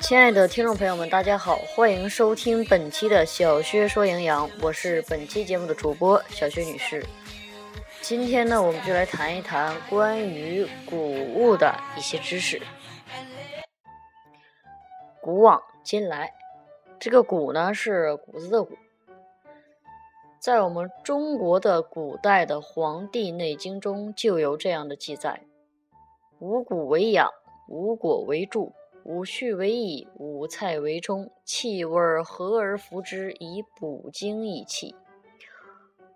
亲爱的听众朋友们，大家好，欢迎收听本期的小薛说营养，我是本期节目的主播小薛女士。今天呢，我们就来谈一谈关于谷物的一些知识。古往今来，这个“谷”呢是谷子的“谷”。在我们中国的古代的《黄帝内经》中就有这样的记载：“五谷为养，五果为助。”五畜为益，五菜为充，气味和而服之，以补精益气。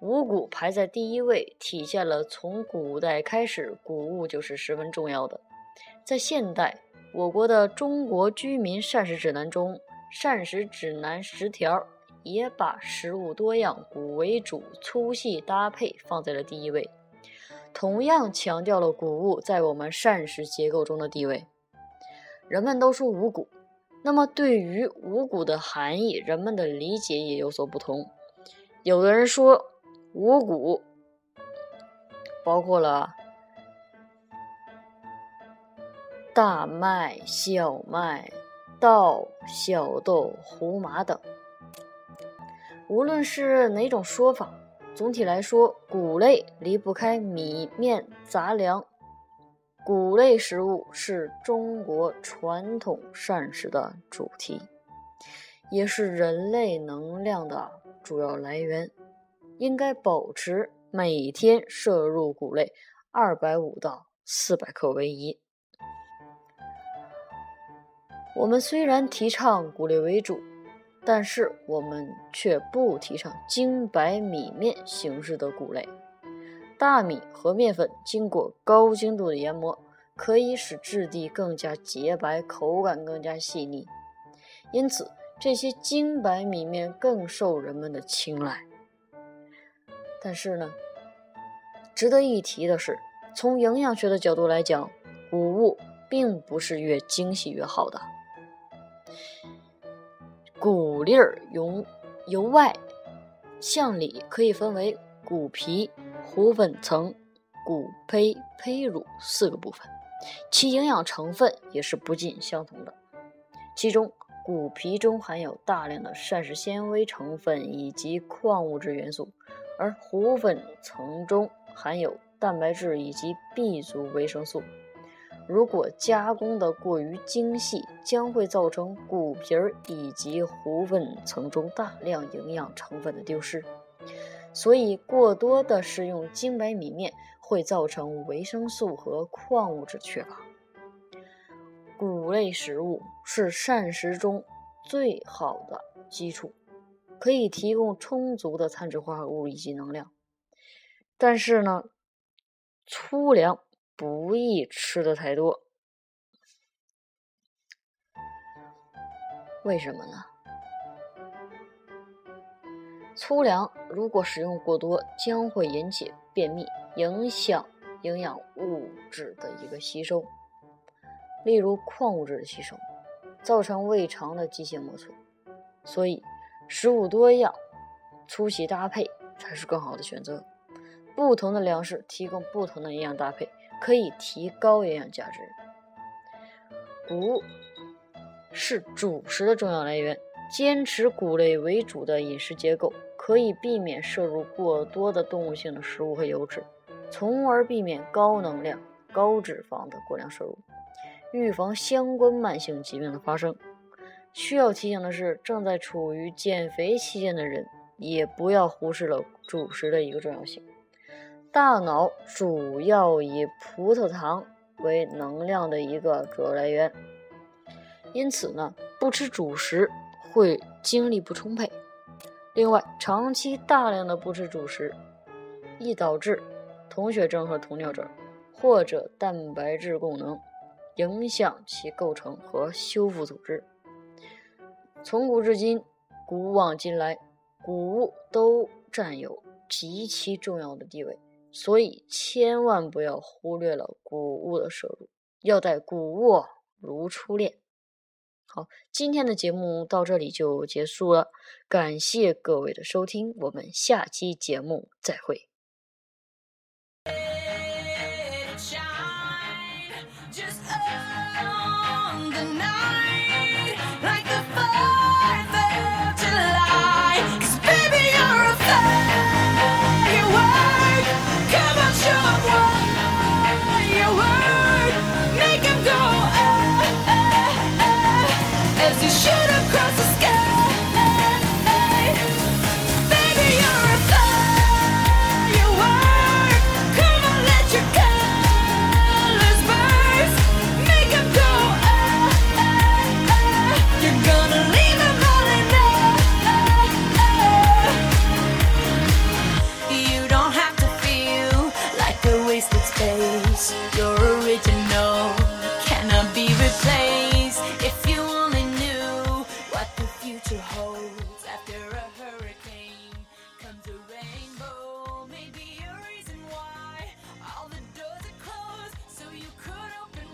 五谷排在第一位，体现了从古代开始，谷物就是十分重要的。在现代，我国的《中国居民膳食指南》中，《膳食指南十条》也把食物多样、谷为主、粗细搭配放在了第一位，同样强调了谷物在我们膳食结构中的地位。人们都说五谷，那么对于五谷的含义，人们的理解也有所不同。有的人说五谷包括了大麦、小麦、稻、小豆、胡麻等。无论是哪种说法，总体来说，谷类离不开米面杂粮。谷类食物是中国传统膳食的主题，也是人类能量的主要来源。应该保持每天摄入谷类二百五到四百克为宜。我们虽然提倡谷类为主，但是我们却不提倡精白米面形式的谷类。大米和面粉经过高精度的研磨，可以使质地更加洁白，口感更加细腻。因此，这些精白米面更受人们的青睐。但是呢，值得一提的是，从营养学的角度来讲，谷物并不是越精细越好的。谷粒儿由由外向里可以分为谷皮。糊粉层、谷胚、胚乳四个部分，其营养成分也是不尽相同的。其中，谷皮中含有大量的膳食纤维成分以及矿物质元素，而糊粉层中含有蛋白质以及 B 族维生素。如果加工的过于精细，将会造成谷皮儿以及糊粉层中大量营养成分的丢失。所以，过多的食用精白米面会造成维生素和矿物质缺乏。谷类食物是膳食中最好的基础，可以提供充足的碳水化合物以及能量。但是呢，粗粮不宜吃的太多。为什么呢？粗粮如果食用过多，将会引起便秘，影响营养物质的一个吸收，例如矿物质的吸收，造成胃肠的机械磨损。所以，食物多样、粗细搭配才是更好的选择。不同的粮食提供不同的营养搭配，可以提高营养价值。谷是主食的重要来源。坚持谷类为主的饮食结构，可以避免摄入过多的动物性的食物和油脂，从而避免高能量、高脂肪的过量摄入，预防相关慢性疾病的发生。需要提醒的是，正在处于减肥期间的人，也不要忽视了主食的一个重要性。大脑主要以葡萄糖为能量的一个主要来源，因此呢，不吃主食。会精力不充沛。另外，长期大量的不吃主食，易导致酮血症和酮尿症，或者蛋白质供能，影响其构成和修复组织。从古至今，古往今来，谷物都占有极其重要的地位，所以千万不要忽略了谷物的摄入，要待谷物如初恋。好，今天的节目到这里就结束了，感谢各位的收听，我们下期节目再会。Just the night.